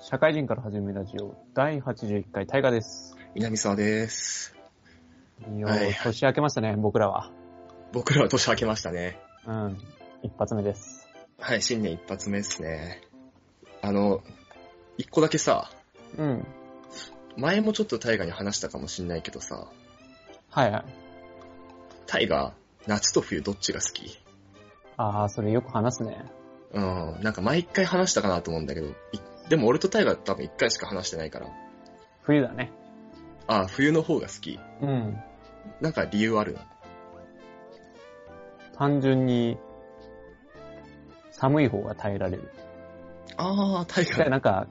社会人から始めるラジオ第81回大河です。南沢です。いやはい年明けましたね、僕らは。僕らは年明けましたね。うん。一発目です。はい、新年一発目ですね。あの、一個だけさ、うん。前もちょっとタイガに話したかもしんないけどさ、はいはい。タイガ、夏と冬どっちが好き？ああ、それよく話すね。うん、なんか毎回話したかなと思うんだけど、いでも俺とタイガ多分一回しか話してないから、冬だね。あ冬の方が好き。うん。なんか理由ある？単純に、寒い方が耐えられる。ああ、タイで、ガ、なんか、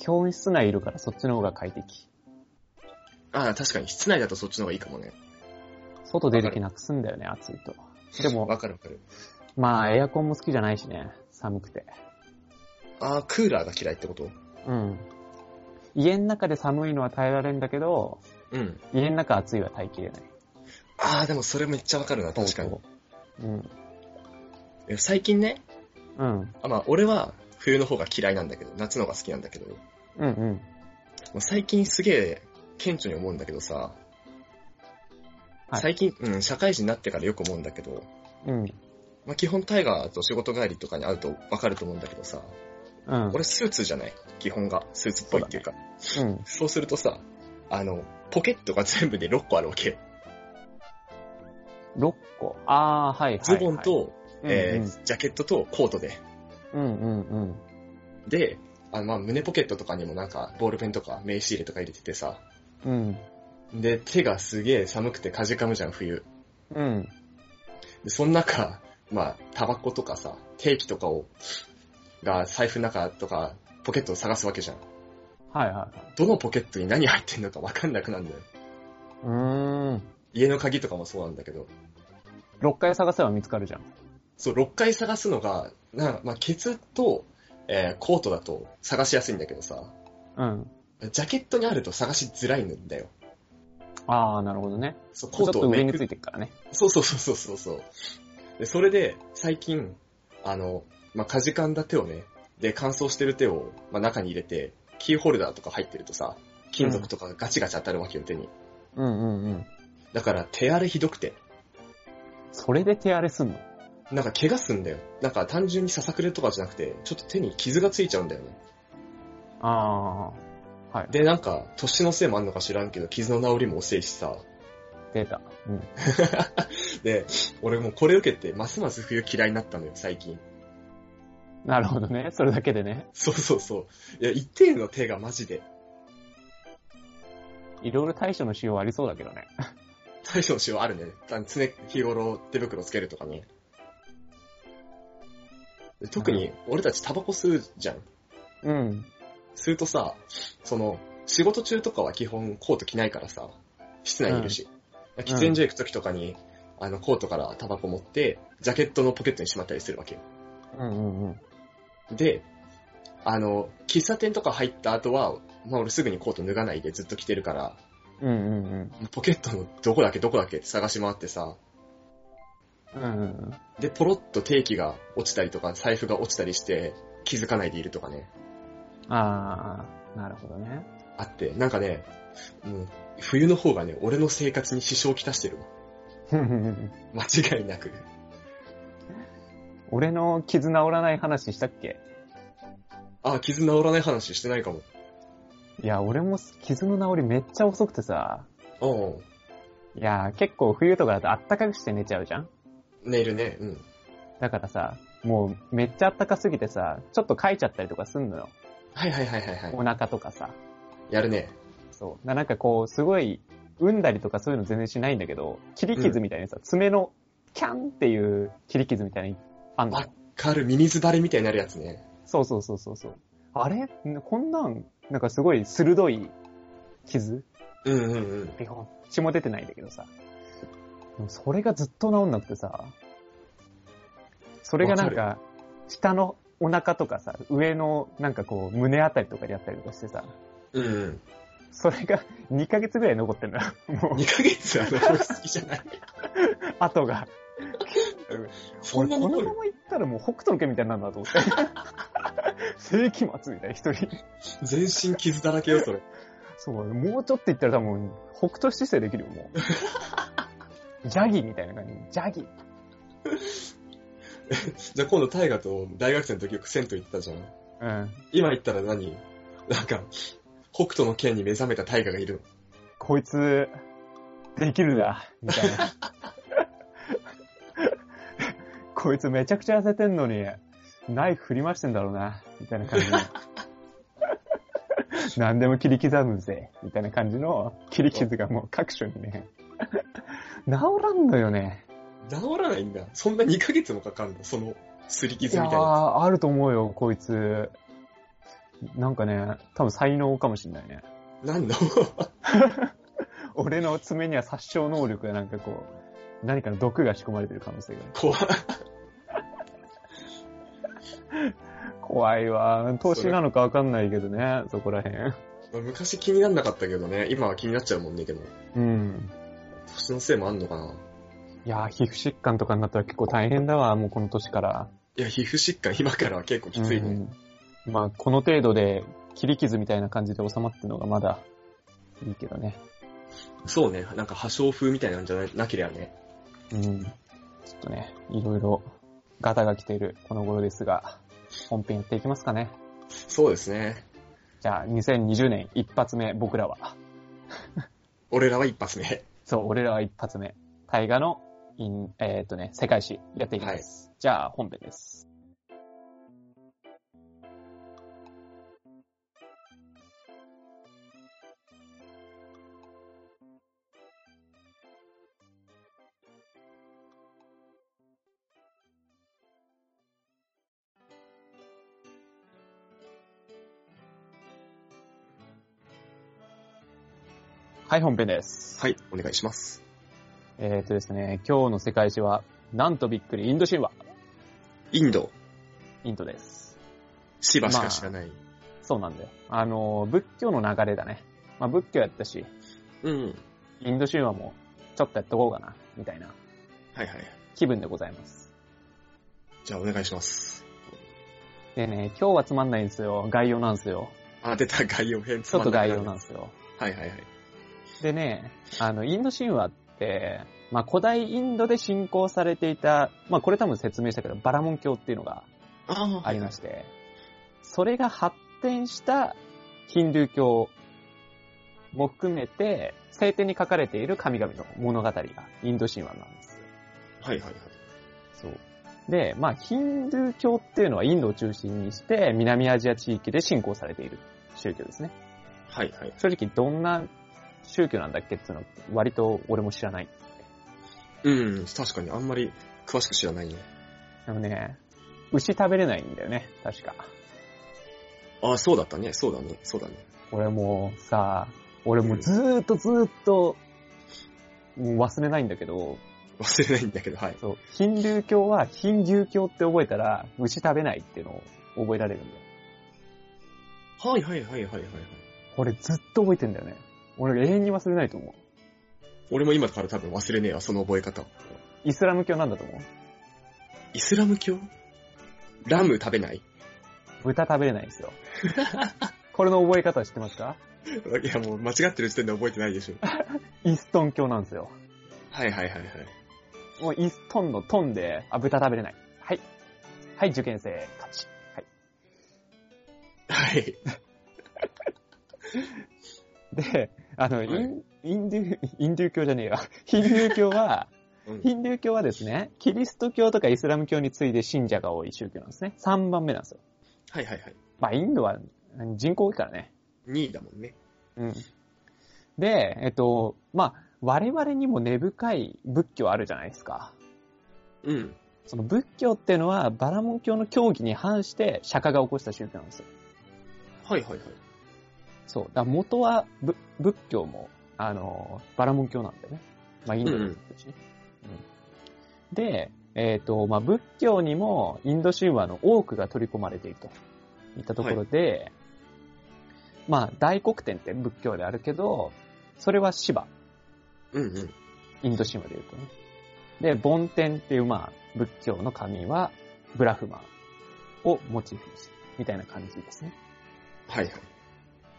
教室内いるからそっちの方が快適。ああ、確かに室内だとそっちの方がいいかもね。外出る気なくすんだよね、暑いと。でも、わかるわかる。まあ、エアコンも好きじゃないしね。寒くて。ああ、クーラーが嫌いってこと？うん。家の中で寒いのは耐えられるんだけど、うん。家の中暑いは耐えきれない。ああ、でもそれめっちゃわかるな、確かに。そううん。最近ね、うん。あまあ、俺は冬の方が嫌いなんだけど、夏の方が好きなんだけど、もうんうん。う最近すげえ顕著に思うんだけどさ、はい最近、うん、社会人になってからよく思うんだけど、うん。まあ、基本タイガーと仕事帰りとかに会うとわかると思うんだけどさ、うん。俺スーツじゃない？基本が。スーツっぽいっていうか。うん。そうするとさ、あの、ポケットが全部で6個あるわけよ。6個。ああ、はいはい、はい。ズボン、と、うんえージャケットとコートで。うんうんうん。で、あの、まあ、胸ポケットとかにもなんか、ボールペンとか名刺入れとか入れててさ、うん。で、手がすげえ寒くてかじかむじゃん、冬。うん。で、その中、まあ、タバコとかさ、定期とかを、が財布の中とか、ポケットを探すわけじゃん。はいはいはい。どのポケットに何入ってんのかわかんなくなるんだよ。うーん。家の鍵とかもそうなんだけど。6回探せば見つかるじゃん。そう、6回探すのが、なんか、まあ、ケツと、えーコートだと探しやすいんだけどさ、うん。ジャケットにあると探しづらいんだよ。ああ、なるほどね。そう、コートをめくと上についてるからね。そうそうそうそうそう。で、それで、最近、あの、まあ、かじかんだ手をね、で、乾燥してる手を、まあ、中に入れて、キーホルダーとか入ってるとさ、金属とかがガチガチ当たるわけよ、手に。うんうんうん。だから、手荒れひどくて。それで手荒れすんの？なんか怪我すんだよ。なんか単純にささくれとかじゃなくて、ちょっと手に傷がついちゃうんだよね。ああ。はい。で、なんか、年のせいもあんのか知らんけど、傷の治りも遅いしさ。出た。うん。で、俺もうこれ受けて、ますます冬嫌いになったのよ、最近。なるほどね。それだけでね。そうそうそう。いや、一定の手がマジで。いろいろ対処の仕様ありそうだけどね。対処のしようあるね。常日頃手袋つけるとかね。で特に、俺たちタバコ吸うじゃん。うん。吸うとさ、その、仕事中とかは基本コート着ないからさ、室内にいるし。喫煙所行く時とかに、あの、コートからタバコ持って、ジャケットのポケットにしまったりするわけよ。うんうんうん。で、あの、喫茶店とか入った後は、まあ俺すぐにコート脱がないでずっと着てるから、うんうんポケットのどこだっけどこだっけって探し回ってさ、うん。うんうんうん。で、ポロッと定期が落ちたりとか、財布が落ちたりして、気づかないでいるとかね、ああ、なるほどね。あって、なんかね、もう、冬の方がね、俺の生活に支障をきたしてるわ。間違いなく。俺の傷治らない話したっけ？あ、傷治らない話してないかも。いや、俺も傷の治りめっちゃ遅くてさ。うん。いや、結構冬とかだとあったかくして寝ちゃうじゃん？寝るね。うん。だからさ、もうめっちゃあったかすぎてさ、ちょっとかいちゃったりとかすんのよ。はいはいはいはいはお腹とかさ。い。やるね。そう。ななんかこう、すごい、産んだりとかそういうの全然しないんだけど、切り傷みたいにさ、爪のキャンっていう切り傷みたいにあんの？わ。かる。ミミズバレみたいになるやつね。そうそうそうそうそう。あれ？こんなん、なんかすごい鋭い傷？うんうんうん。ビョン血も出てないんだけどさ。それがずっと治んなくてさ。それがなんわか、下のお腹とかさ、上のなんかこう、胸あたりとかでやったりとかしてさ、うんうん。それが 2ヶ月ぐらい残ってんのよ。もう、2ヶ月あの、俺好きじゃない？後が。そんなこのまま行ったらもう北斗の拳みたいになるなと思って。世紀末みたいな一人。全身傷だらけよ、それ。そう、もうちょっと言ったら多分、北斗七星できるよ、もう。ジャギみたいな感じ。ジャギ。じゃあ今度大河と大学生の時よく銭湯行ってたじゃん。うん。今行ったら何？なんか、北斗の剣に目覚めた大河がいるの。こいつ、できるな、みたいな。こいつめちゃくちゃ痩せてんのに、ナイフ振り回してんだろうな、みたいな感じの。何でも切り刻むぜ、みたいな感じの切り傷がもう各所にね、治らんのよね。治らないんだ。そんな2ヶ月もかかんの？その、すり傷みたいな。ー、あると思うよ、こいつ。なんかね、多分才能かもしんないね。何の？俺の爪には殺傷能力がなんかこう、何かの毒が仕込まれてる可能性がある。怖い。怖いわ。年なのかわかんないけどね、そこらへん。昔気になんなかったけどね、今は気になっちゃうもんね、でも。うん。年のせいもあんのかないやー、皮膚疾患とかになったら結構大変だわ、もうこの年から。いや、皮膚疾患今からは結構きついね。うんまあ、この程度で切り傷みたいな感じで収まってるのがまだいいけどね。そうね、なんか破傷風みたいなんじゃななければね。うん。ちょっとね、いろいろガタが来ているこの頃ですが、本編やっていきますかね。そうですね。じゃあ、2020年一発目、僕らは。俺らは一発目。そう、俺らは一発目。大河の、えーっとね、世界史やっていきます。じゃあ、本編です。はい、本編です。はい、お願いします。えーっとですね、今日の世界史は、なんとびっくり、インド神話。インド、インドです。芝しか知らない。そうなんだよ。あの、仏教の流れだね。まあ、仏教やったし、うん。インド神話もちょっとやっとこうかな、みたいなはいはい。気分でございます。じゃあお願いします。でね、今日はつまんないんですよ。概要なんですよ。あ、出た概要編。ちょっと概要なんんですよ。はいはいはい。でね、あの、インド神話って、まあ、古代インドで信仰されていた、まあ、これ多分説明したけど、バラモン教っていうのがあありまして、それが発展したヒンドゥー教も含めて、聖典に書かれている神々の物語がインド神話なんですよ。はいはいはい。そう。で、まあ、ヒンドゥー教っていうのはインドを中心にして、南アジア地域で信仰されている宗教ですね。はいはい。正直どんな宗教なんだっけっていうのは割と俺も知らない。うん、確かにあんまり詳しく知らないね。でもね、牛食べれないんだよね、確か。あ、そうだったね。そうだね。そうだね。俺もうさ、俺もうずーっとずーっと、もう忘れないんだけど、忘れないんだけど、はい。そう、ヒンドゥー教はヒンドゥー教って覚えたら、牛食べないっていうのを覚えられるんだよ。はいはいはいはいはいはい。俺ずっと覚えてんだよね。俺永遠に忘れないと思う。俺も今から多分忘れねえわ、その覚え方。イスラム教なんだと思う？イスラム教？ラム食べない？豚食べれないんですよ。これの覚え方知ってますか？いやもう間違ってる時点で覚えてないでしょ。イストン教なんですよ。はいはいはいはい。もうイストンのトンで、あ、豚食べれない。はい。はい、受験生、勝ち。はい。はい。で、あの、はいイン、インドゥ、インドゥー教じゃねえよ。ヒンドゥー教は、うんヒンドゥー教はですね、キリスト教とかイスラム教に次いで信者が多い宗教なんですね。3番目なんですよ。はいはいはい。まあ、インドは人口多いからね。2位だもんね。うん。で、えっと、まあ、我々にも根深い仏教あるじゃないですか。うん。その仏教っていうのは、バラモン教の教義に反して釈迦が起こした宗教なんですよ。はいはいはい。そう。だ元はぶ仏教も、あの、バラモン教なんだよね。まあ、インドの仏教しね。うんで、えっ、と、まあ、仏教にもインド神話の多くが取り込まれているといったところで、まあ、大黒天って仏教であるけど、それはシバ、うんうん。インド神話で言うとね。で、梵天っていう、まあ、仏教の神は、ブラフマをモチーフにしてみたいな感じですね。はいはい。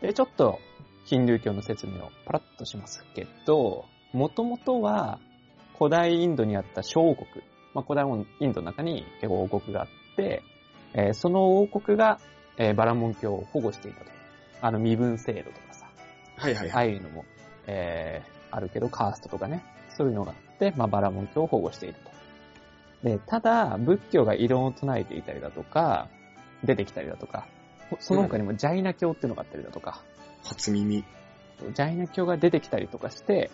で、ちょっと、ヒンドゥー教の説明をパラッとしますけど、もともとは、古代インドにあった小王国、まあ、古代インドの中に王国があって、えーその王国が、えーバラモン教を保護していたと。あの身分制度とかさ、はいはいはい。ああいうのも、えーあるけど、カーストとかね、そういうのがあって、まあ、バラモン教を保護していると。で、ただ、仏教が異論を唱えていたりだとか、出てきたりだとか、その他にもジャイナ教っていうのがあったりだとか、初耳。ジャイナ教が出てきたりとかして、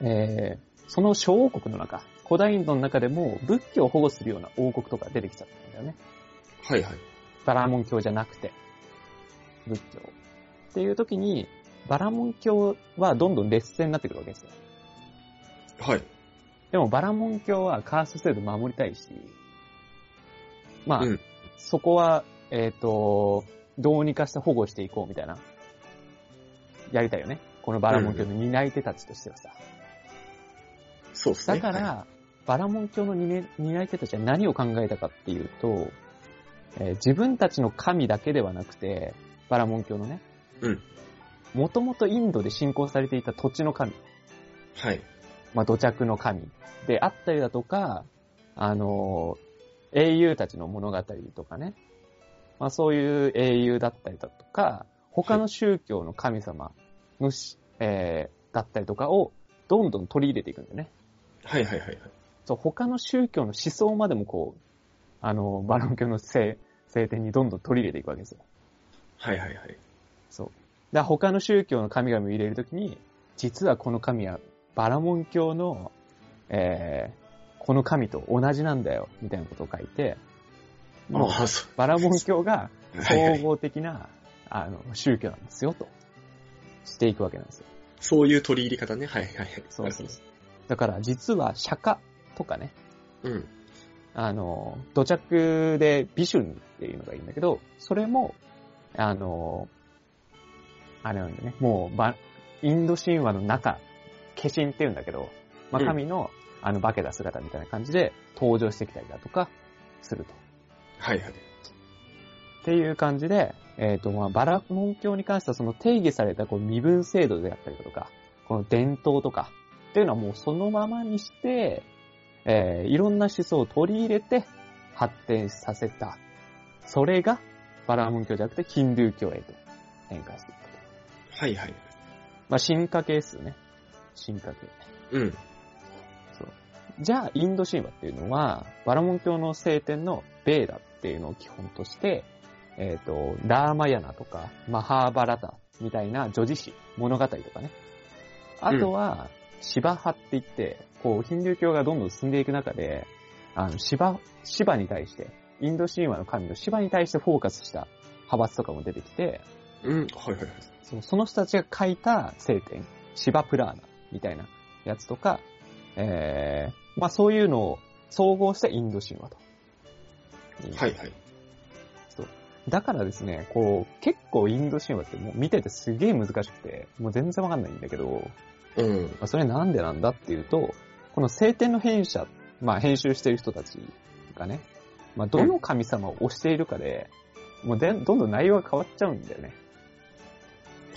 えーその小王国の中、古代インドの中でも仏教を保護するような王国とか出てきちゃったんだよね。はいはい。バラモン教じゃなくて、仏教。っていう時に、バラモン教はどんどん劣勢になってくるわけですよ。はい。でもバラモン教はカースト制度守りたいし、まあ、うんそこは、えっ、と、どうにかして保護していこうみたいな、やりたいよね。このバラモン教の担い手たちとしてはさ。そうですね。だから、バラモン教の担い担い手たちは何を考えたかっていうと、えー自分たちの神だけではなくて、バラモン教のね、うん。もともとインドで信仰されていた土地の神、はい。まあ土着の神であったりだとか、あのー英雄たちの物語とかね、まあそういう英雄だったりだとか、他の宗教の神様のし、えーだったりとかをどんどん取り入れていくんだよね。はいはいはいはい。そう、他の宗教の思想までもこう、あの、バロン教の聖、聖典にどんどん取り入れていくわけですよ。はいはいはい。そう。だ他の宗教の神々を入れるときに、実はこの神はバラモン教の、えー、この神と同じなんだよ、みたいなことを書いて、もう、バラモン教が。総合的な、あの、宗教なんですよ、と。していくわけなんですよ。そういう取り入れ方ね。はいはいはい。そうそう。だから、実は釈迦とかね、うん。あの、土着でビシュンっていうのがいいんだけど、それも、あの、あれなんだね、もう、ば、インド神話の中、化身って言うんだけど、まあ、うん神の、あの、化けた姿みたいな感じで登場してきたりだとか、すると。はいはい。っていう感じで、えっ、と、まあ、バラモン教に関してはその定義されたこう身分制度であったりだとか、この伝統とか、っていうのはもうそのままにして、えーいろんな思想を取り入れて発展させた。それが、バラモン教じゃなくてヒンドゥー教へと変化していったと。はいはい。まあ、進化系ですよね。進化系。うん。そう。じゃあ、インド神話っていうのは、バラモン教の聖典のベーダっていうのを基本として、えっ、と、ラーマヤナとか、マハーバラタみたいな女児詩、物語とかね。あとは、シバ派って言って、こう、ヒンドゥー教がどんどん進んでいく中で、あの、シバ、シバに対して、インド神話の神のシバに対してフォーカスした派閥とかも出てきて、うん。はいはいはい。そのその人たちが書いた聖典、シバプラーナみたいなやつとか、えー、まあそういうのを総合してインド神話と。はいはい。だからですね、こう、結構インド神話ってもう見ててすげえ難しくて、もう全然わかんないんだけど、うん。まあ、それなんでなんだっていうと、この聖典の編者、まあ編集してる人たちがね、まあどの神様を推しているかで、もうでどんどん内容が変わっちゃうんだよね。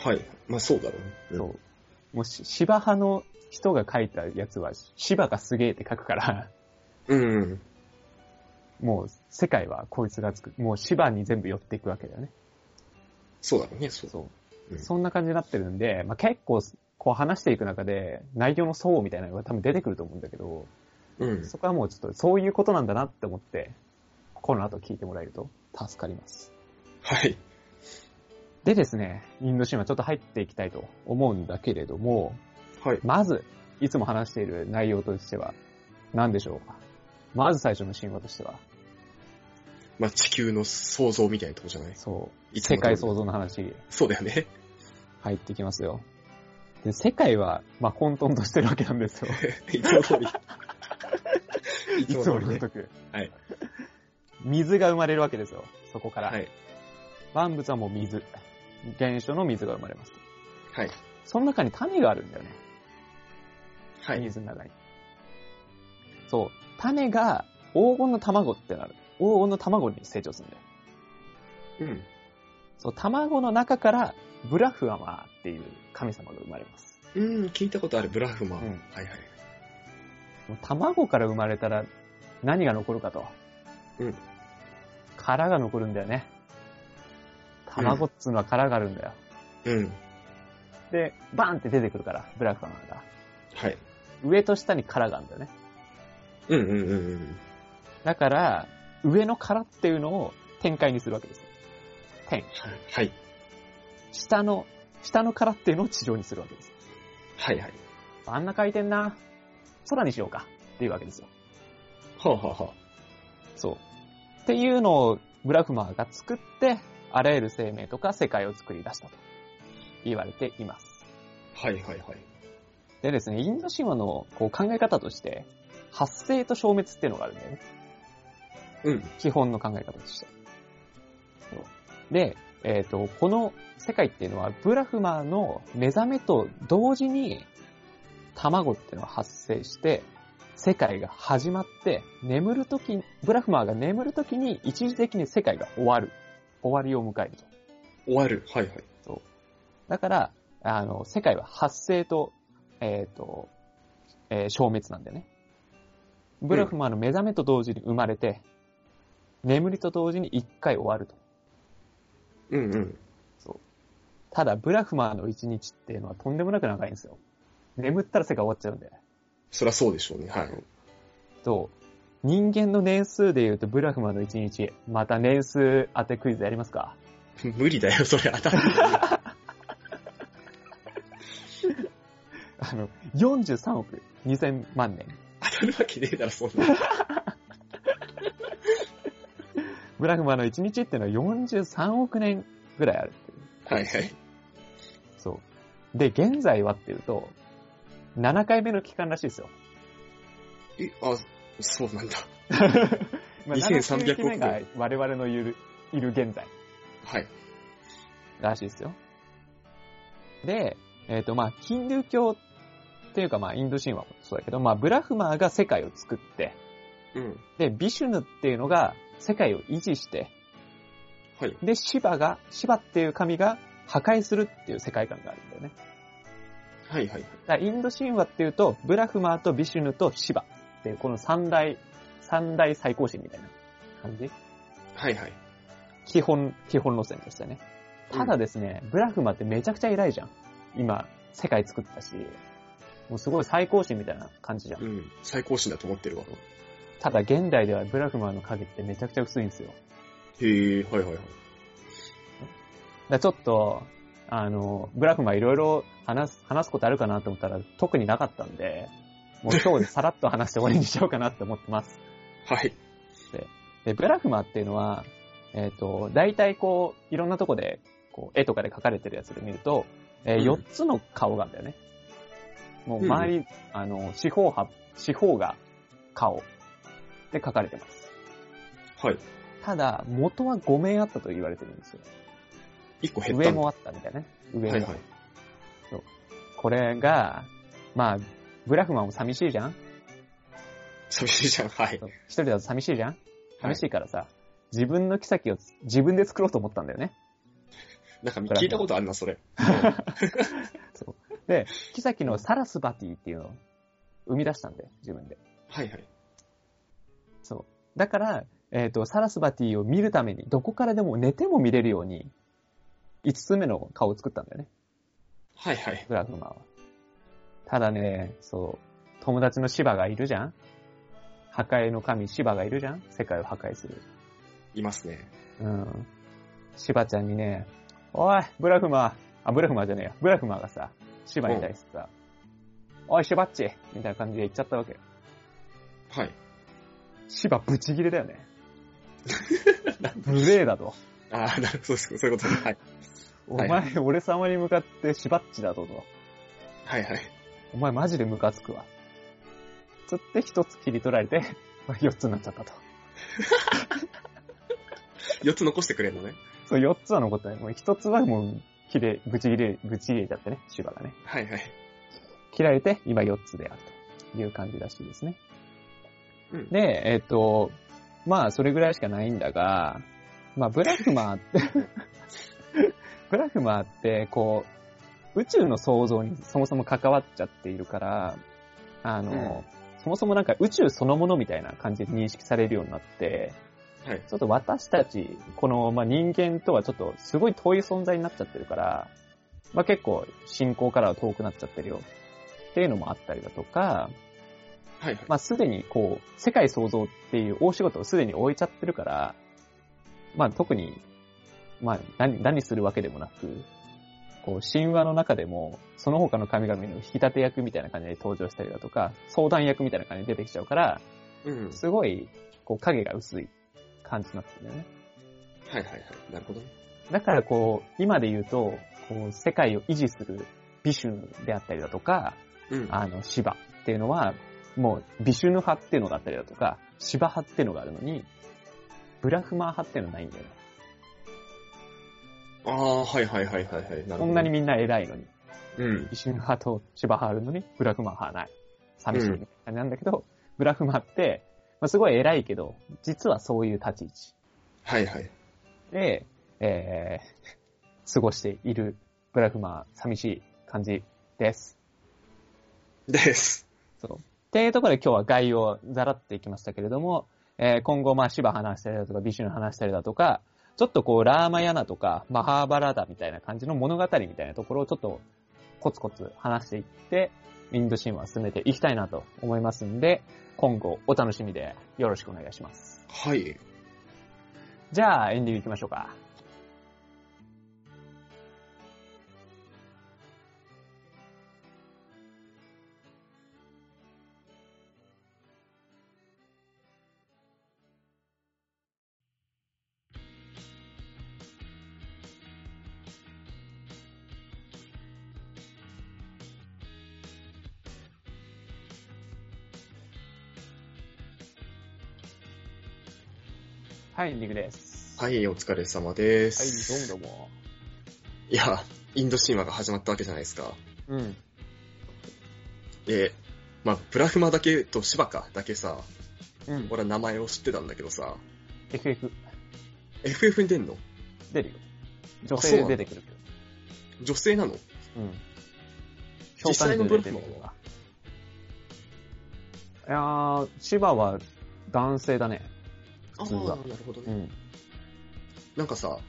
はい。まあそうだろうね。そう。もうし、芝派の人が書いたやつは、芝がすげえって書くから、うん。うん。もう世界はこいつがつく。もう芝に全部寄っていくわけだよね。そうだろうね。そう。そう。うんそんな感じになってるんで、まあ、結構、こう話していく中で、内容の層みたいなのが多分出てくると思うんだけど、うん。そこはもうちょっとそういうことなんだなって思って、この後聞いてもらえると助かります。はい。でですね、インド神話ちょっと入っていきたいと思うんだけれども、はい。まず、いつも話している内容としては、何でしょうか？まず最初の神話としては、まあ地球の創造みたいなとこじゃない？そう、世界創造の話そうだよね。入ってきますよ。で、世界は、まあ、混沌としてるわけなんですよ。いつも通り。い いつものごね。はい。水が生まれるわけですよ。そこから。はい。万物はもう水。原初の水が生まれます。はい。その中に種があるんだよね。はい。水の中に。そう。種が黄金の卵ってなる。黄金の卵に成長するんだよ。うん。そう、卵の中からブラフアマーっていう神様が生まれます。うん、聞いたことある、ブラフマー。うんはいはい。卵から生まれたら何が残るかと。うん。殻が残るんだよね。卵っつうのは殻があるんだよ。うん。で、バーンって出てくるから、ブラフアマーが。はい。上と下に殻があるんだよね。うんうんうんうん。だから、上の殻っていうのを展開にするわけですよ。天。はい。下の、下の殻っていうのを地上にするわけです。はいはい。あんな回転な、空にしようかっていうわけですよ。はあ、はあはそう。っていうのをブラフマーが作って、あらゆる生命とか世界を作り出したと言われています。あ、はいはいはい。でですね、インド神話のこう考え方として、発生と消滅っていうのがあるんだよね。うん。基本の考え方として。そうで、えっ、と、この世界っていうのは、ブラフマーの目覚めと同時に、卵っていうのは発生して、世界が始まって、眠るとき、ブラフマーが眠るときに一時的に世界が終わる。終わりを迎えると。終わる。はいはい。だから、あの、世界は発生と、えっ、と、えー消滅なんだよね。ブラフマーの目覚めと同時に生まれて、眠りと同時に一回終わると。うんうん。ただ、ブラフマーの一日っていうのはとんでもなく長いんですよ。眠ったら世界終わっちゃうんで。そりゃそうでしょうね。はい。と、人間の年数で言うとブラフマーの一日、また年数当てクイズやりますか？無理だよ、それ当たる。あの、43億2000万年。当たるわけねえだろ、そんな。ブラフマーの一日っていうのは43億年ぐらいあるっていう。はいはい。そう。で、現在はっていうと、7回目の期間らしいですよ。え、あ、そうなんだ。まあ2300 7期目が我々のいる、いる現在はい。らしいですよ。で、えっ、と、まあ、ヒンドゥー教っていうか、まあ、インド神話もそうだけど、まあ、ブラフマーが世界を作って、うん。で、ビシュヌっていうのが世界を維持して、はい。で、シバが、シバっていう神が破壊するっていう世界観があるんだよね。はいはいはインド神話っていうと、ブラフマーとビシュヌとシバっていうこの三大、三大最高神みたいな感じはいはい。基本、基本路線としてね。ただですね、ブラフマってめちゃくちゃ偉いじゃん。今、世界作ったし、もうすごい最高神みたいな感じじゃん。うん。最高神だと思ってるわ。ただ現代ではブラフマーの影ってめちゃくちゃ薄いんですよ。へえ、はいはいはい。だちょっと、あの、ブラフマーいろいろ話す、話すことあるかなと思ったら特になかったんで、もう今日でさらっと話して終わりにしようかなって思ってます。はい。で、ブラフマーっていうのは、えっ、と、大体こう、いろんなとこで、こう、絵とかで描かれてるやつで見ると、えうん4つの顔があるんだよね。もう周り、あの、四方八、四方が顔で描かれてます。はい。ただ、元は5面あったと言われてるんですよ。一個減った。上もあったみたいなね。上も。はいはい。これが、まあ、ブラフマーも寂しいじゃん？寂しいじゃん。はい。そう一人だと寂しいじゃん？はい寂しいからさ、自分の妃を自分で作ろうと思ったんだよね。なんか聞いたことあるな、それ。で、妃のサラスバティっていうのを生み出したんだよ、自分で。はいはい。だから、えっ、と、サラスバティを見るために、どこからでも寝ても見れるように、5つ目の顔を作ったんだよね、はいはい。ブラフマーは。ただね、そう、友達のシバがいるじゃん破壊の神シバがいるじゃん世界を破壊する。いますね。うん。シバちゃんにね、おい、ブラフマー、あ、ブラフマーじゃねえや。ブラフマーがさ、シバに対してさ、おい、シバッチみたいな感じで言っちゃったわけよ。はい。シバブチギレだよね。無礼だと。ああ、なるほど、そういうことね。はい。おはい前、俺様に向かってシバッチだとと。はいはい。お前マジでムカつくわ。つって一つ切り取られて、四つになっちゃったと。4つ残してくれるのね。そう、四つは残ったね。もう一つはもう、切れ、ぶち切れ、ぶち切れちゃってね、シバがね。はいはい。切られて、今4つであるという感じらしいですね。うんで、えっ、と、まあ、それぐらいしかないんだが、まあ、ブラフマーって ブラフマーって、こう、宇宙の創造にそもそも関わっちゃっているから、あの、そもそもなんか宇宙そのものみたいな感じで認識されるようになって、はい。ちょっと私たち、この、まあ、人間とはちょっとすごい遠い存在になっちゃってるから、まあ、結構信仰からは遠くなっちゃってるよっていうのもあったりだとか、はい。まあ、すでにこう、世界創造っていう大仕事をすでに終えちゃってるから、まあ、特に、まあ、何、何するわけでもなく、こう、神話の中でも、その他の神々の引き立て役みたいな感じで登場したりだとか、相談役みたいな感じで出てきちゃうから、うん。すごい、こう、影が薄い感じになってるんだよね。はいはいはい。なるほどね。だからこう、今で言うと、こう、世界を維持するビシュヌであったりだとか、うん。あの、シバっていうのは、もう、ビシュヌ派っていうのがあったりだとか、シバ派っていうのがあるのに、ブラフマー派っていうのはないんだよね。ああ、はいはいはいはいはい。なるほど。こんなに。みんな偉いのに、うん。ビシュヌ派とシバ派あるのに、ブラフマー派はない。寂しいみたいな感じなんだけど、ブラフマーって、まあ、すごい偉いけど、実はそういう立ち位置はいはい。で、えー、過ごしているブラフマー、寂しい感じです。です。そう。っていうところで今日は概要をざらっていきましたけれども、えー今後、まあ、シバ話したりだとか、ビシュの話したりだとか、ちょっとこう、ラーマヤナとか、マハーバラダみたいな感じの物語みたいなところをちょっとコツコツ話していって、インド神話を進めていきたいなと思いますんで、今後お楽しみでよろしくお願いします。はい。じゃあ、エンディング行きましょうか。はい、エンディングです。はい、お疲れ様ではい、す。どうもどうも。いや、インド神話が始まったわけじゃないですか。うん。で、まあ、ブラフマだけとシバカだけさ、うん。俺は名前を知ってたんだけどさ、FF、FF に出んの？出るよ。女性で出てくるけど。女性なの？うん。実際のブラフマは？いやー、シバは男性だね。普通はあーなるほどね。うん。なんかさ、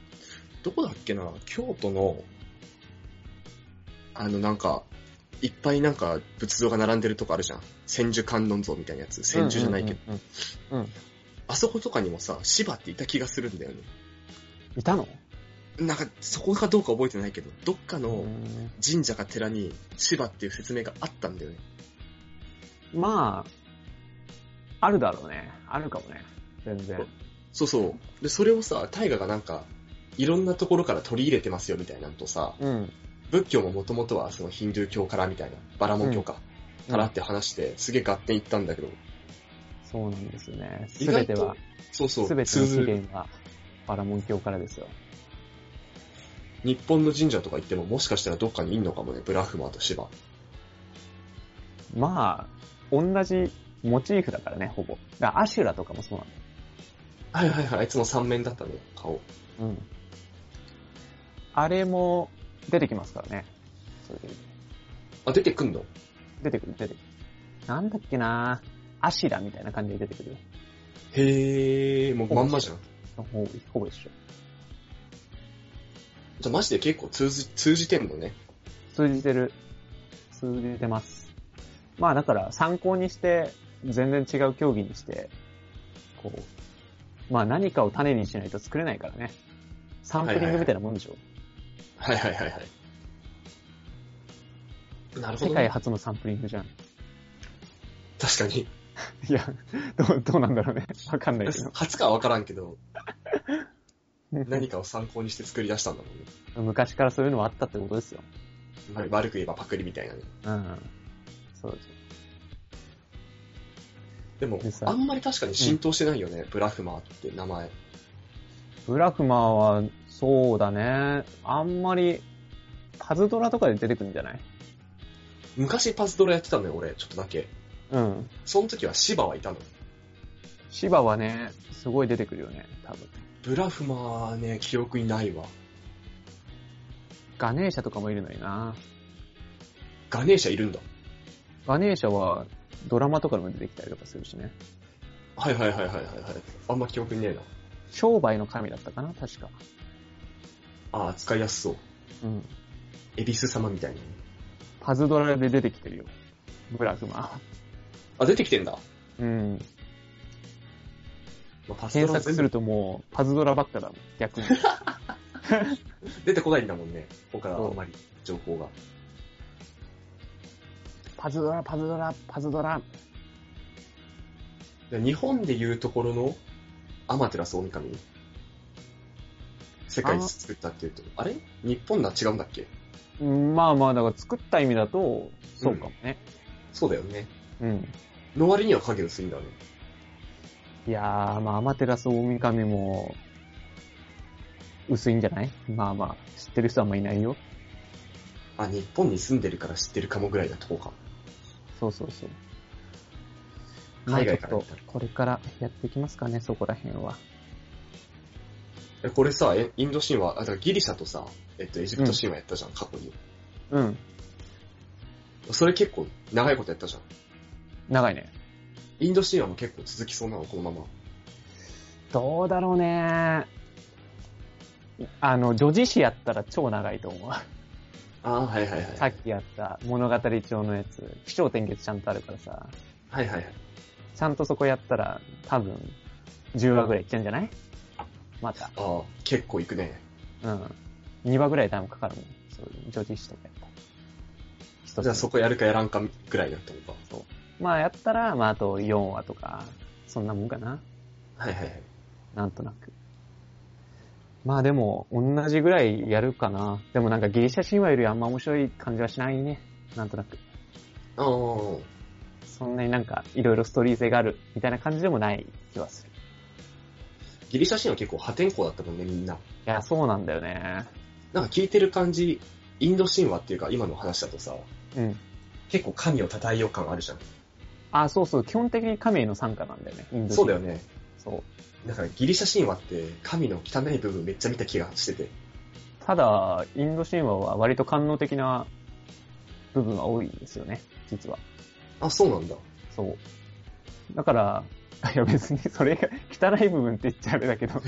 どこだっけな、京都の、あのなんか、いっぱいなんか仏像が並んでるとこあるじゃん。千手観音像みたいなやつ。千手じゃないけど。うんうん。あそことかにもさ、芝っていた気がするんだよね。いたの？なんか、そこかどうか覚えてないけど、どっかうのん神社か寺に芝っていう説明があったんだよね。まあ、あるだろうね。あるかもね。全然。そうそう。で、それをさ、大河がなんか、いろんなところから取り入れてますよみたいなのとさ、うん。仏教ももともとはそのヒンドゥー教からみたいな、バラモン教か、からって話して、すげえ合点いったんだけど、そうなんですよね。すべては、そうそう、すべての起通ずる。源は、バラモン教からですよ。日本の神社とか行ってももしかしたらどっかにいんのかもね、ブラフマとシバ。まあ、同じモチーフだからね、ほぼ。だからアシュラとかもそうなんだよ。はいはいはい、あいつも三面だったね、顔。うん。あれも出てきますからね。そういうあ、出てくんの？出てくる、出てくる。なんだっけなアシラみたいな感じで出てくるよ。へー、もうまんまじゃん。ほぼ、ほぼ一緒。じゃあマジで結構通じ、通じてんのね。通じてる。通じてます。まあだから参考にして、全然違う競技にして、こう、まあ何かを種にしないと作れないからね。サンプリングみたいなもんでしょ。はいはいはいはい。なるほど、ね。世界初のサンプリングじゃん。確かに。いや、どう、どうなんだろうね。わかんないけど。初かはわからんけど、何かを参考にして作り出したんだもんね。昔からそういうのはあったってことですよ。まあ悪く言えばパクリみたいなね。うん。そうですよ。でもあんまり確かに浸透してないよね、ブラフマーって名前。ブラフマーは、そうだね。あんまり、パズドラとかで出てくるんじゃない？昔パズドラやってたのよ、俺、ちょっとだけ。うん。その時はシバはいたの。芝はね、すごい出てくるよね、多分。ブラフマはね、記憶にないわ。ガネーシャとかもいるのにな。ガネーシャいるんだ。ガネーシャはドラマとかでも出てきたりとかするしね。はいはいはいはいはいはい。あんま記憶にねえな。商売の神だったかな確か。ああ、使いやすそう。うん。エビス様みたいなね。パズドラで出てきてるよ。ブラフマ。あ、出てきてんだ。うん。まあ、パス検ドラ全部索するともう、パズドラばっかだもん、逆に。出てこないんだもんね。他あんまり情報が。パズドラ、パズドラ、パズドラ。で日本でいうところのアマテラス大神世界一作ったっていうと、あれ？日本のは違うんだっけ？うんまあまあ、だから作った意味だと、そうかもね。そうだよね。うん。の割には影薄いんだね。いやー、まあ、アマテラス大神も、薄いんじゃない？まあまあ、知ってる人はあんまいないよ。あ、日本に住んでるから知ってるかもぐらいなとこか。そうそうそう。海外からまあちょっと、これからやっていきますかね、そこら辺は。え、これさ、えインド神話、あ、だからギリシャとさ、えっと、エジプト神話やったじゃん、過去に。うん。それ結構長いことやったじゃん。長いね。インド神話も結構続きそうなの、このまま。どうだろうねあの、女子誌やったら超長いと思う。ああ、はいはいはい。さっきやった物語帳のやつ、気象転結ちゃんとあるからさ、はいはいはい。ちゃんとそこやったら多分10話ぐらいいっちゃうんじゃない？また。ああ、結構いくね。うん。2話ぐらいタイムかかるもん。そういう女子誌とかやったら。じゃあそこやるかやらんかぐらいだったのか。まあやったら、まああと4話とか、そんなもんかな。はいはいはい。なんとなく。まあでも、同じぐらいやるかな。でもなんかギリシャ神話よりあんま面白い感じはしないね。なんとなく。ああ、そんなになんか、いろいろストーリー性がある、みたいな感じでもない気はする。ギリシャ神話結構破天荒だったもんね、みんな。いや、そうなんだよね。なんか聞いてる感じ、インド神話っていうか今の話だとさ、うん。結構神を称えよう感あるじゃん。あ、そうそう。基本的に神への参加なんだよね。インド人そうだよね。そう。だからギリシャ神話って神の汚い部分めっちゃ見た気がしてて。ただ、インド神話は割と官能的な部分が多いんですよね。実は。あ、そうなんだ。そう。だから、いや別にそれが汚い部分って言っちゃあれだけど、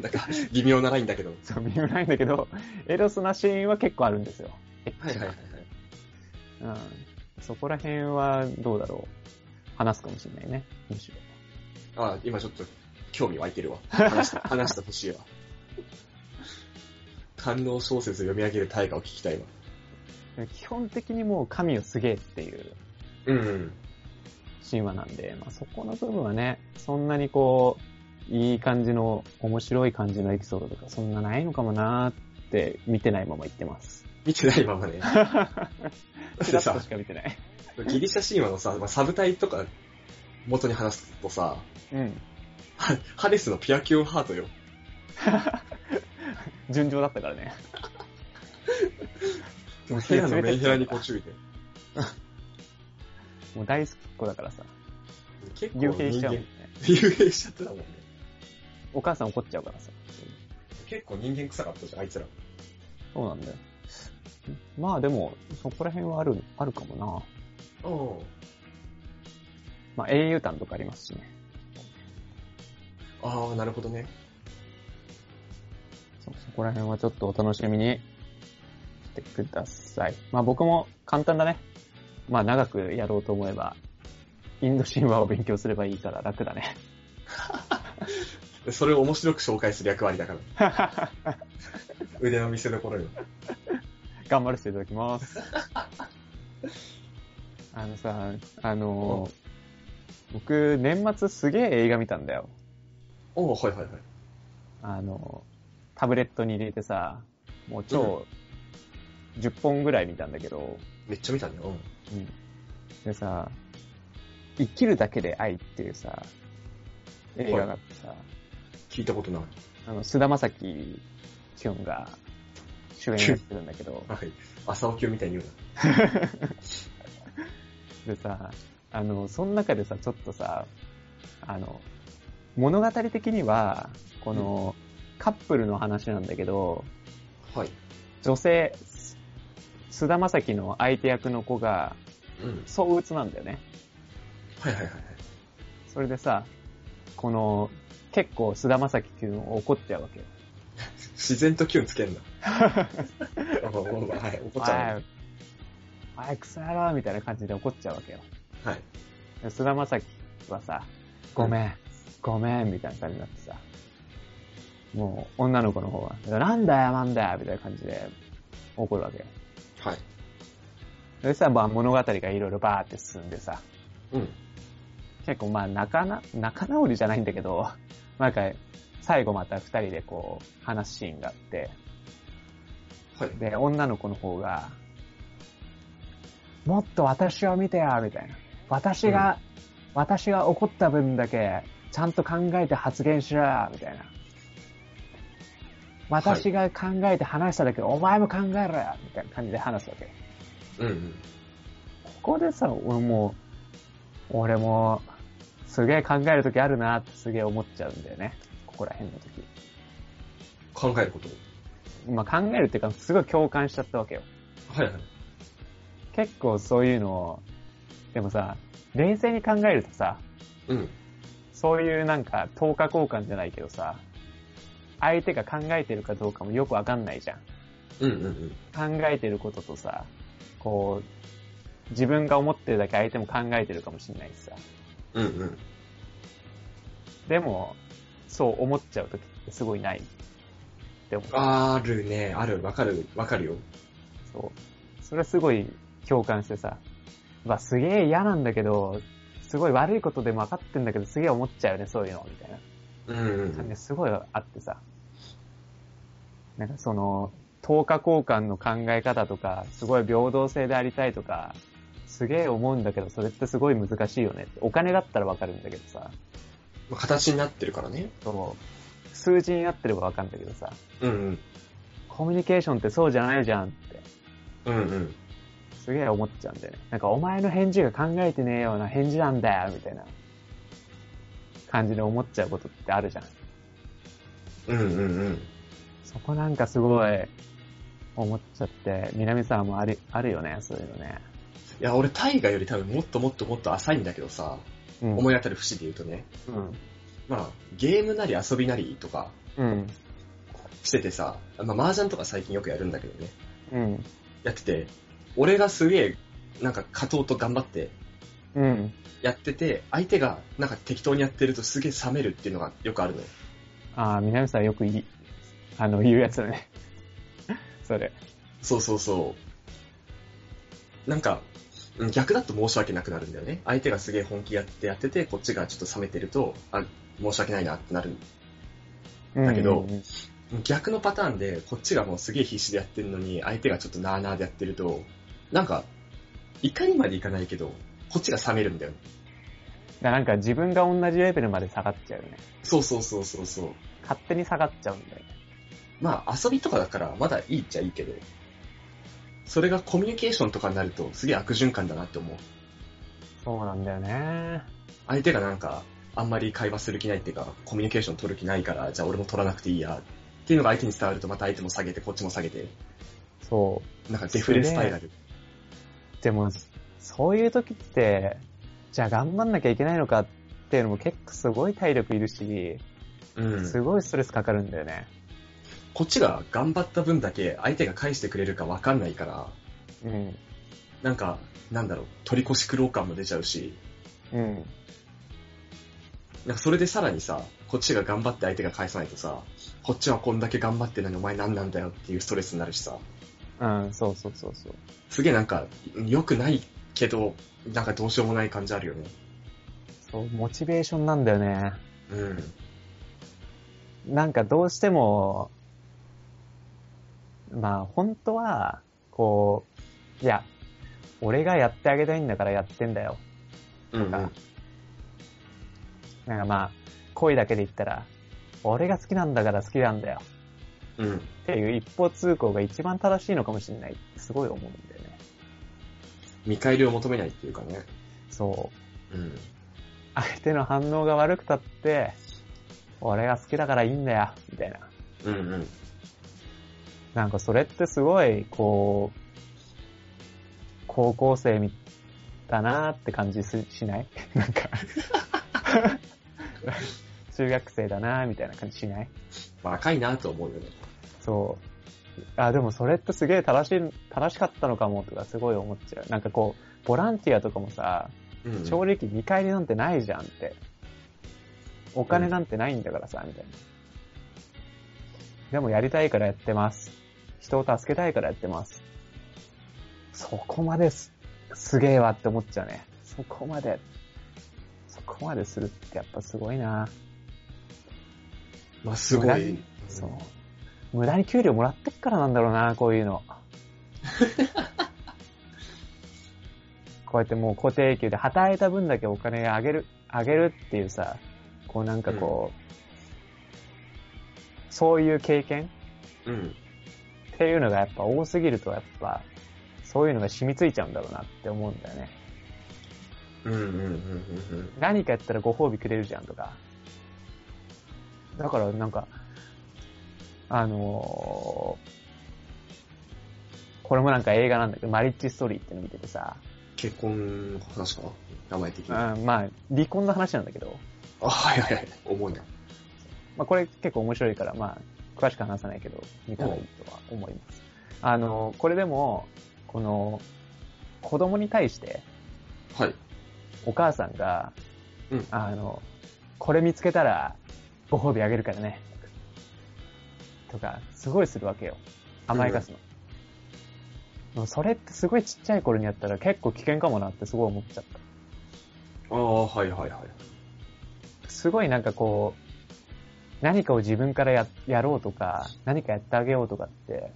なんか微妙なラインだけど。そう、微妙ないんだけど、エロスなシーンは結構あるんですよ。はいはいはいはい。うん。そこら辺はどうだろう。話すかもしれないね。むしろ。あ、今ちょっと興味湧いてるわ。話して、話してほしいわ。官能小説読み上げる大河を聞きたいわ。基本的にもう神をすげえっていううん、うん。神話なんで、まあそこの部分はね、そんなにこう、いい感じの、面白い感じのエピソードとかそんなないのかもなーって見てないまま言ってます。見てないままね。だってない。ギリシャ神話のさ、まあ、サブタイとか元に話すとさ、うん。ハ ハデスのピアキュンハートよ。順調だったからね。でもヘラのメンヘラにご注意で。もう大好きっ子だからさ、結構幽閉しちゃうもん人ね間。幽閉しちゃってたもんね。お母さん怒っちゃうからさ。結構人間臭かったじゃん、あいつら。そうなんだよ。まあでも、そこら辺はある、あるかもな。うん。まあ英雄譚とかありますしね。ああ、なるほどね。そうそこら辺はちょっとお楽しみにしてください。まあ僕も簡単だね。まあ長くやろうと思えば、インド神話を勉強すればいいから楽だね。それを面白く紹介する役割だから。腕の見せ所よ。頑張らせていただきます。あのさ、あのー僕、年末すげえ映画見たんだよ。おーはいはいはい。あの、タブレットに入れてさ、もう超、10本ぐらい見たんだけど、めっちゃ見たんだよ。うん。でさ、生きるだけで愛っていうさ、映画があってさ、聞いたことない。あの、菅田将暉きょんが主演やってるんだけど、はい。朝起きをみたいに言うな。でさ、あの、その中でさ、ちょっとさ、あの、物語的には、この、カップルの話なんだけど、はい。女性、菅田将暉の相手役の子が、うん。躁鬱なんだよね。はいはいはいはい。それでさ、この、結構菅田将暉くん怒っちゃうわけよ。自然とキュンつけんな。はい、怒っちゃう。おい、おい、クソ野郎みたいな感じで怒っちゃうわけよ。はい。で菅田将暉はさ、ごめん、ごめん、みたいな感じになってさ、もう女の子の方は、なんだよ、なんだよ、みたいな感じで怒るわけよ。はい。でさ、まあ物語がいろいろバーって進んでさ、うん。結構まあ仲な、仲直りじゃないんだけど、なんか、最後また二人でこう、話すシーンがあって、はい。で、女の子の方が、もっと私を見てよ、みたいな。私が、私が怒った分だけ、ちゃんと考えて発言しろよ、みたいな。私が考えて話しただけ、お前も考えろよ、みたいな感じで話すわけ。うんうん。ここでさ、俺もう、俺も、すげえ考えるときあるなってすげえ思っちゃうんだよね。ここら辺のとき。考えること。まあ考えるっていうか、すごい共感しちゃったわけよ。はいはい。結構そういうのを、でもさ、冷静に考えるとさ、うん。そういうなんか、等価交換じゃないけどさ、相手が考えてるかどうかもよくわかんないじゃん。うんうんうん。考えてることとさ、こう、自分が思ってるだけ相手も考えてるかもしれないしさ。うんうん。でも、そう思っちゃうときってすごいない。って思う。あるね。ある。わかる。わかるよ。そう。それはすごい共感してさ、まあすげえ嫌なんだけど、すごい悪いことでも分かってんだけど、すげえ思っちゃうよね、そういうの、みたいな。うんうん感じですごいあってさ。なんかその、等価交換の考え方とか、すごい平等性でありたいとか、すげえ思うんだけど、それってすごい難しいよね。お金だったらわかるんだけどさ、まあ形になってるからね。その、数字になってればわかるんだけどさ、うんうん。コミュニケーションってそうじゃないじゃんって、うんうん。すげえ思っちゃうんだよね。なんかお前の返事が考えてねえような返事なんだよ、みたいな感じで思っちゃうことってあるじゃん。うんうんうん。そこなんかすごい思っちゃって、南沢もある、あるよね、そういうのね。いや、俺、大河より多分もっともっともっと浅いんだけどさ、うん。思い当たる節で言うとね、うん。まあ、ゲームなり遊びなりとかうん。しててさ、まあ、麻雀とか最近よくやるんだけどね、うん。やってて、俺がすげえ、なんか勝とうと頑張ってうん。やってて、相手がなんか適当にやってるとすげえ冷めるっていうのがよくあるのよ。ああ、南沢よくいい、あの、言うやつだね。それ。そうそうそう。なんか、うん逆だと申し訳なくなるんだよね。相手がすげえ本気やってやってて、こっちがちょっと冷めてると、あ、申し訳ないなってなる。だけどうんうん逆のパターンで、こっちがもうすげえ必死でやってるのに、相手がちょっとなーなーでやってると、なんか、怒りまでいかないけど、こっちが冷めるんだよ。だなんか自分が同じレベルまで下がっちゃうよね。そうそうそうそうそう。勝手に下がっちゃうんだよね。まあ、遊びとかだからまだいいっちゃいいけど、それがコミュニケーションとかになるとすげえ悪循環だなって思う。そうなんだよね。相手がなんか、あんまり会話する気ないっていうか、コミュニケーション取る気ないから、じゃあ俺も取らなくていいや。っていうのが相手に伝わるとまた相手も下げて、こっちも下げて、そなんかデフレスパイラル。う。でも、そういう時って、じゃあ頑張んなきゃいけないのかっていうのも結構すごい体力いるし、うん。すごいストレスかかるんだよね。こっちが頑張った分だけ相手が返してくれるかわかんないから、うん。なんか、なんだろう、取り越し苦労感も出ちゃうし、うん。なんかそれでさらにさ、こっちが頑張って相手が返さないとさ、こっちはこんだけ頑張ってないのにお前何なんだよっていうストレスになるしさ、うん、そうそうそうそう。すげえなんか、良くないけど、なんかどうしようもない感じあるよね。そう、モチベーションなんだよね。うん。なんかどうしても、まあ本当は、こう、いや、俺がやってあげたいんだからやってんだよ。うん、うん。なんかまあ、恋だけで言ったら、俺が好きなんだから好きなんだよ。うん。っていう一方通行が一番正しいのかもしれないってすごい思うんだよね。見返りを求めないっていうかね。そう。うん。相手の反応が悪くたって、俺が好きだからいいんだよ、みたいな。うんうん。なんかそれってすごい、こう、高校生みだなーって感じすしない？なんか、中学生だなーみたいな感じしない？若いなと思うよね。そう。あ、でもそれってすげえ正しい、正しかったのかもとかすごい思っちゃう。なんかこう、ボランティアとかもさ、うんうん。正直見返りなんてないじゃんって。お金なんてないんだからさ、みたいな。でもやりたいからやってます。人を助けたいからやってます。そこまです、すげえわって思っちゃうね。そこまで、そこまでするってやっぱすごいなまあ、すごい。そう。無駄に給料もらってっからなんだろうな、こういうの。こうやってもう固定給で働いた分だけお金あげる、あげるっていうさ、こうなんかこう、そういう経験？うん。っていうのがやっぱ多すぎるとやっぱ、そういうのが染みついちゃうんだろうなって思うんだよね。うんうんうんうんうん。何かやったらご褒美くれるじゃんとか。だからなんか、あのーこれもなんか映画なんだけど、マリッジストーリーっての見ててさ、結婚の話か？な名前的に。あ、うん、まあ、離婚の話なんだけど、はいはいはい。重いな。まあこれ結構面白いから、まあ、詳しく話さないけど、見たらいいとは思います。あの、これでも、この、子供に対して、はい。お母さんが、うんあの、これ見つけたら、ご褒美あげるからね。とか、すごいするわけよ。甘やかすの。でもそれってすごいちっちゃい頃にやったら結構危険かもなってすごい思っちゃった。ああ、はいはいはい。すごいなんかこう、何かを自分からややろうとか、何かやってあげようとかって、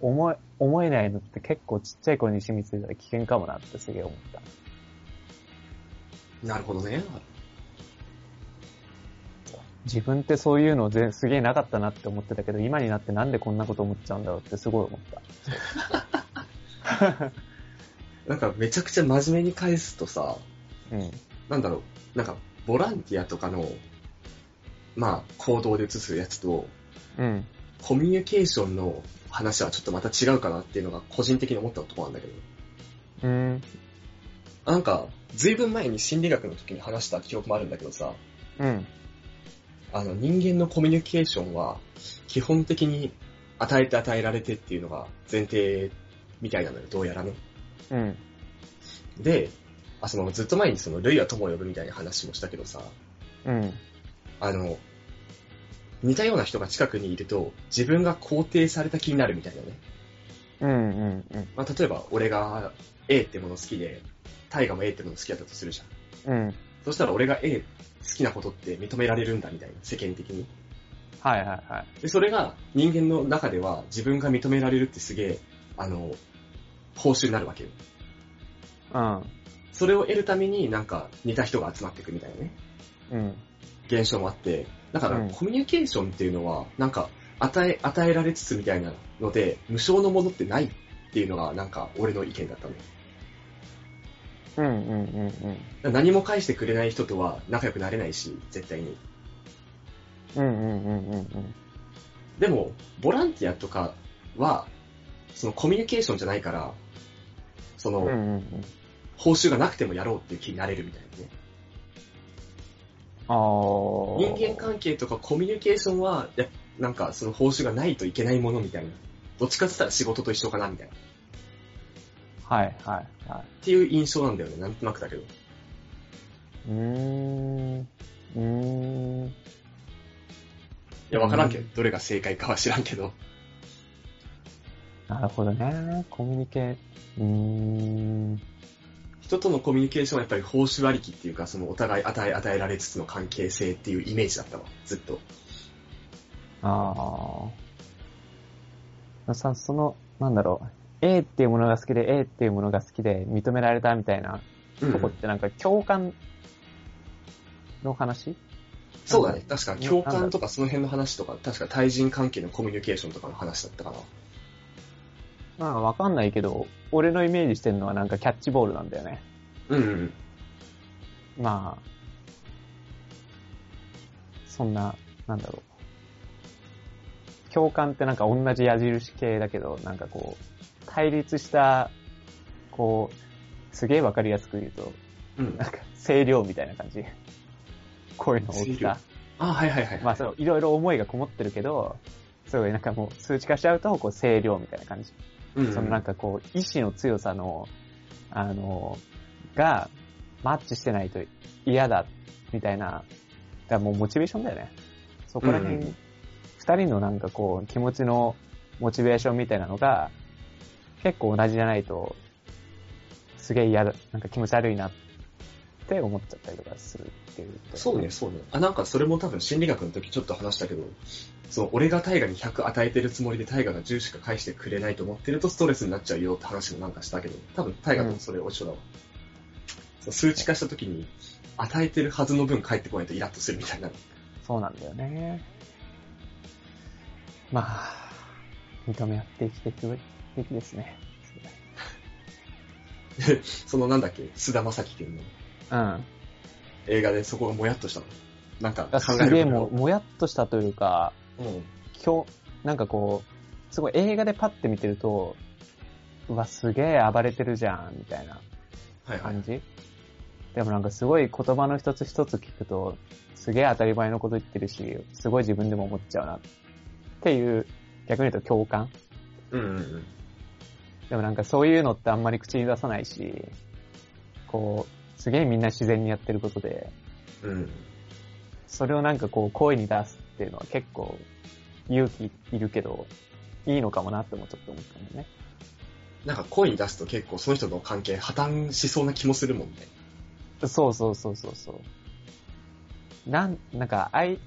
思え、思えないのって結構ちっちゃい頃に染みついたら危険かもなってすげえ思った。なるほどね。自分ってそういうのぜすげえなかったなって思ってたけど、今になってなんでこんなこと思っちゃうんだろうってすごい思った。なんかめちゃくちゃ真面目に返すとさ、うん。なんだろう、なんかボランティアとかの、まあ行動で移すやつと、うん。コミュニケーションの話はちょっとまた違うかなっていうのが個人的に思ったところなんだけど。うん。なんか、ずいぶん前に心理学の時に話した記憶もあるんだけどさ、うん。あの人間のコミュニケーションは基本的に与えて与えられてっていうのが前提みたいなのよ、どうやらね。うん。で、あ、そのずっと前にその、類は友を呼ぶみたいな話もしたけどさ、うん。あの、似たような人が近くにいると、自分が肯定された気になるみたいなね。うん。うん。うん。まあ、例えば、俺が A ってもの好きで、タイガも A ってもの好きだったとするじゃん。うん。そしたら俺が A 好きなことって認められるんだみたいな、世間的に。はいはいはい。で、それが人間の中では自分が認められるってすげえ、あの、報酬になるわけよ。うん。それを得るためになんか似た人が集まってくみたいなね、うん。現象もあって、だからうんコミュニケーションっていうのは、なんか与え、与えられつつみたいなので、無償のものってないっていうのがなんか俺の意見だったのよ。うんうんうんうん。何も返してくれない人とは仲良くなれないし、絶対に。うんうんうんうんうん。でも、ボランティアとかは、そのコミュニケーションじゃないから、その、うんうんうん。報酬がなくてもやろうっていう気になれるみたいなね。あー。人間関係とかコミュニケーションは、やなんかその報酬がないといけないものみたいな。どっちかって言ったら仕事と一緒かなみたいな。っはいはいはていう印象なんだよね、なんとなくだけど。い。うーん。うーん。いや、わからんけど、うんどれが正解かは知らんけど。なるほどね。コミュニケー、うーん。人とのコミュニケーションはやっぱり報酬ありきっていうか、そのお互い与え与えられつつの関係性っていうイメージだったわ、ずっと。ああ。さ、その、なんだろう。A っていうものが好きで A っていうものが好きで認められたみたいなうんとこってなんか共感の話？そうだね。確かな共感とかその辺の話とか、確か対人関係のコミュニケーションとかの話だったかな。まあわかんないけど、俺のイメージしてるのはなんかキャッチボールなんだよね。うんうん。まあ、そんな、なんだろう。共感ってなんか同じ矢印系だけど、なんかこう、対立した、こう、すげえわかりやすく言うと、うん。なんか、声量みたいな感じ。声の大きさ。あ、はいはいはい。まあそう、いろいろ思いがこもってるけど、すごいなんかもう数値化しちゃうと、こう、声量みたいな感じ。うん、そのなんかこう、意志の強さの、あの、が、マッチしてないと嫌だ、みたいな、だからもうモチベーションだよね。そこら辺、うんうん二人のなんかこう、気持ちのモチベーションみたいなのが、結構同じじゃないと、すげえ嫌だ、なんか気持ち悪いなって思っちゃったりとかするっていう。そうね、そうね。あ、なんかそれも多分心理学の時ちょっと話したけど、そう、俺が大河に100与えてるつもりで大河が10しか返してくれないと思ってるとストレスになっちゃうよって話もなんかしたけど、多分大河とそれ一緒だわ。そう数値化した時に、与えてるはずの分返ってこないとイラッとするみたいな。そうなんだよね。まあ、認め合って生きていくべきですね。で、そのなんだっけ、菅田将暉君のうん。映画でそこがもやっとしたの。なんかだ考えるすげえも、もやっとしたというか、うん。今日、なんかこう、すごい映画でパッて見てると、うわ、すげえ暴れてるじゃん、みたいなはいはい。感じ。でもなんかすごい言葉の一つ一つ聞くと、すげえ当たり前のこと言ってるし、すごい自分でも思っちゃうな。っていう、逆に言うと共感。うんうんうん。でもなんかそういうのってあんまり口に出さないし、こう、すげえみんな自然にやってることで、うん。それをなんかこう声に出すっていうのは結構勇気いるけど、いいのかもなってもちょっと思ったんだよね。なんか声に出すと結構その人の関係破綻しそうな気もするもんね。そうそうそうそうそう。なん、なんか、あい、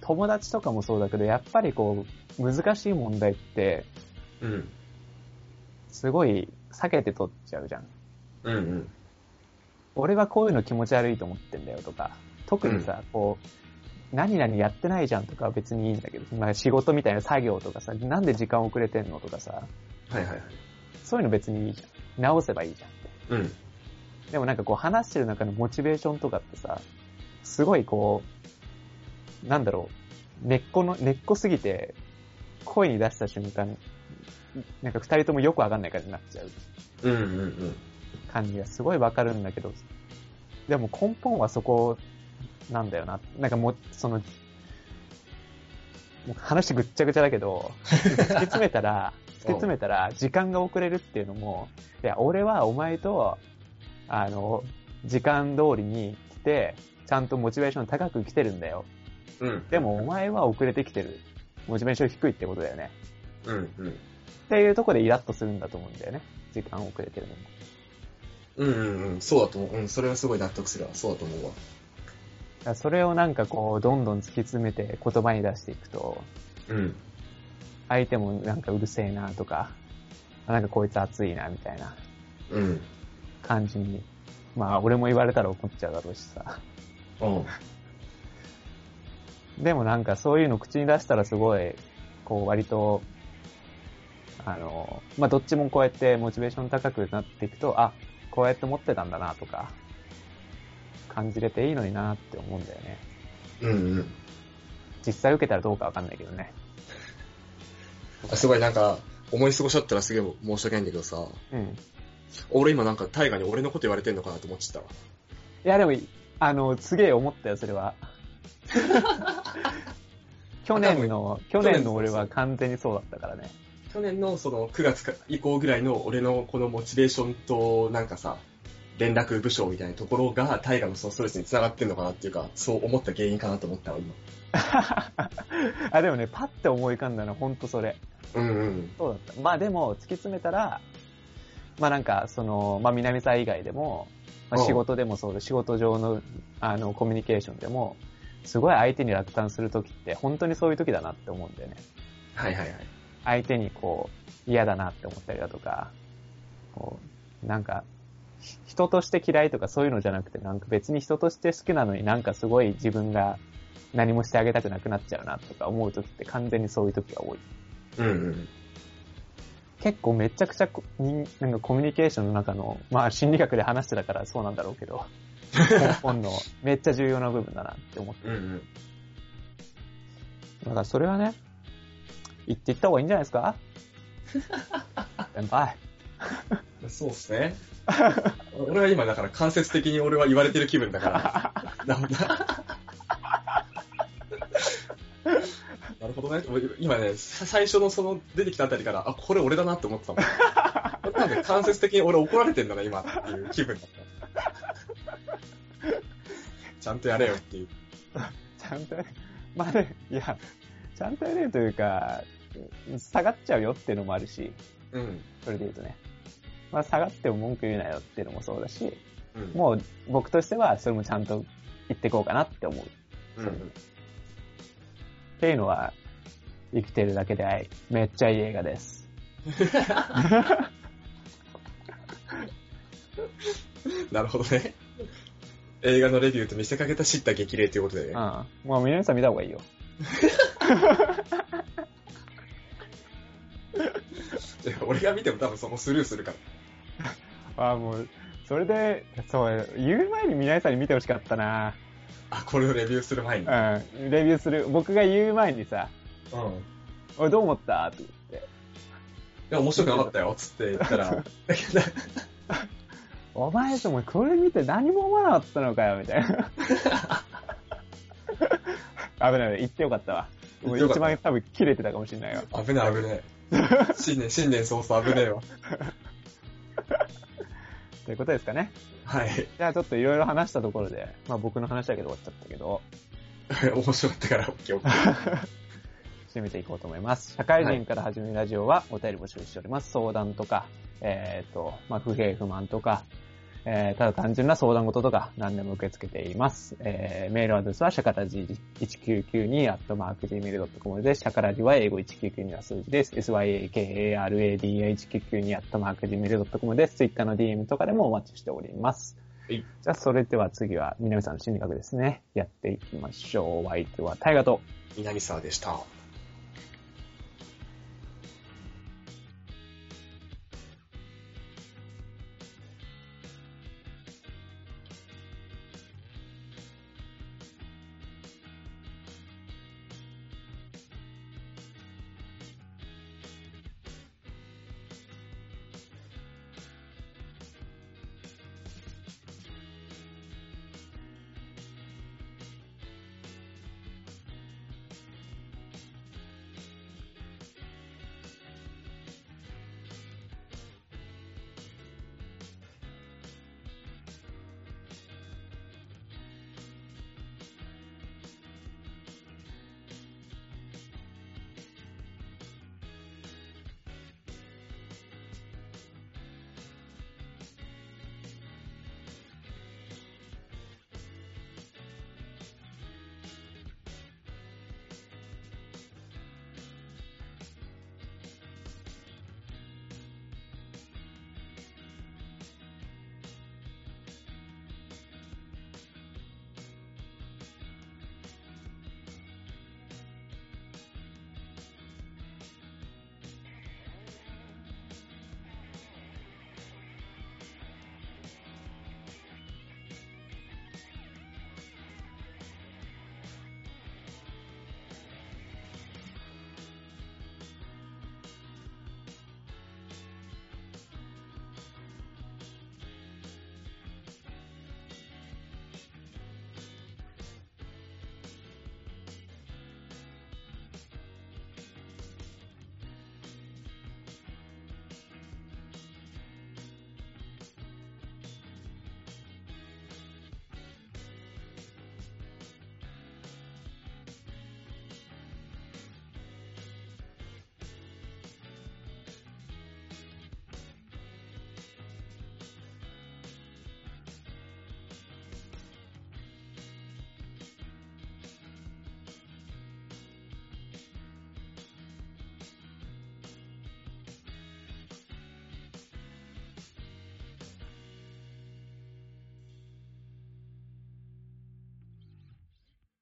友達とかもそうだけど、やっぱりこう、難しい問題って、うん。すごい避けて取っちゃうじゃん。うんうん。俺はこういうの気持ち悪いと思ってんだよとか、特にさ、こう、何々やってないじゃんとかは別にいいんだけど、まあ仕事みたいな作業とかさ、なんで時間遅れてんのとかさ、はいはいはい。そういうの別にいいじゃん。直せばいいじゃんって。うん。でもなんかこう話してる中のモチベーションとかってさ、すごいこう、なんだろう、根っこの、根っこすぎて、声に出した瞬間、なんか二人ともよくわかんない感じになっちゃううんうんうん。感じがすごいわかるんだけど、でも根本はそこなんだよな。なんかもう、その、もう話ぐっちゃぐちゃだけど、突き詰めたら、突き詰めたら、時間が遅れるっていうのも、いや、俺はお前と、あの、時間通りに来て、ちゃんとモチベーション高く来てるんだよ。うん。でもお前は遅れてきてる。モチベーション低いってことだよね。うんうん。っていうところでイラッとするんだと思うんだよね。時間遅れてるのも。うんうんうん。そうだと思う。うん、それはすごい納得するわ。そうだと思うわ。だそれをなんかこう、どんどん突き詰めて言葉に出していくと、うん。相手もなんかうるせえなとか、なんかこいつ熱いなみたいなうん。感じに、まあ俺も言われたら怒っちゃうだろうしさ。うん。でもなんかそういうの口に出したらすごい、こう割と、あの、まあどっちもこうやってモチベーション高くなっていくと、あ、こうやって思ってたんだなとか、感じれていいのになって思うんだよね。うんうん。実際受けたらどうかわかんないけどね。あすごいなんか、思い過ごしちゃったらすげえ申し訳ないんだけどさ、うん。俺今なんか大河に俺のこと言われてんのかなと思っちゃったわ。いやでも、あの、すげえ思ったよ、それは。去年の、去年の俺は完全にそうだったからね。去年のその9月か以降ぐらいの俺のこのモチベーションとなんかさ、連絡部署みたいなところが大河のそのストレスにつながってんのかなっていうか、そう思った原因かなと思ったわ、今。あ、でもね、パッて思い浮かんだのはほんとそれ。うんうん。そうだった。まあでも、突き詰めたら、まあなんか、その、まあ南さん以外でも、まあうん仕事でもそうだ、仕事上の、あの、コミュニケーションでも、すごい相手に落胆するときって、本当にそういうときだなって思うんだよね。はいはいはい。相手にこう、嫌だなって思ったりだとか、こう、なんか、ひ人として嫌いとかそういうのじゃなくて、なんか別に人として好きなのになんかすごい自分が何もしてあげたくなくなっちゃうなとか思うときって完全にそういうときが多い。うんうん。結構めちゃくちゃこ人なんかコミュニケーションの中の、まあ心理学で話してたからそうなんだろうけど、根本のめっちゃ重要な部分だなって思って。うんうん。だからそれはね、言っていった方がいいんじゃないですか？先輩。そうっすね。俺は今だから間接的に俺は言われてる気分だから。なるほどね。俺今ね、さ最初のその出てきたあたりから、あ、これ俺だなって思ってたもん。多分間接的に俺怒られてんだな、今っていう気分だった。ちゃんとやれよっていう。ちゃんとやれ、まあね、いや、ちゃんとやれるというか、下がっちゃうよっていうのもあるし、うん。それで言うとね。まあ下がっても文句言うなよっていうのもそうだし、うん。もう僕としてはそれもちゃんと言ってこうかなって思う。うん。っていうのは、生きてるだけで愛。めっちゃいい映画です。なるほどね。映画のレビューと見せかけた知った激励ということでね。うん。もう皆さん見た方がいいよ。で 俺が見ても多分そのスルーするから。ああ、もう、それで、そう、言う前に皆さんに見てほしかったな。あ、これをレビューする前に。うん。レビューする。僕が言う前にさ、うん。いおい、どう思った？って言って。や、面白くなかったよ、つって言ったら、お前ともこれ見て何も思わなかったのかよ、みたいな。危ない、言ってよかったわ。もう一番多分切れてたかもしれないよ。危ねえ危ねえ。新年、新年早々危ねえわ。ということですかね。はい。じゃあちょっといろいろ話したところで、まあ僕の話だけど終わっちゃったけど、面白かったから、オッケーオッケー。締めていこうと思います。社会人から始めるラジオはお便り募集しております。相談とか、えっ、と、まあ不平不満とか、えー、ただ単純な相談事とか何でも受け付けています。えー、メールアドレスはシャカラジ1992 at mark gmail.com で、シャカラジは英語1992は数字です。syakaradi1992 at mark gmail.com です。ツイッターの DM とかでもお待ちしております。はいじゃあ、それでは次は、南さんの心理学ですね。やっていきましょう。お相手は大河と、南沢でした。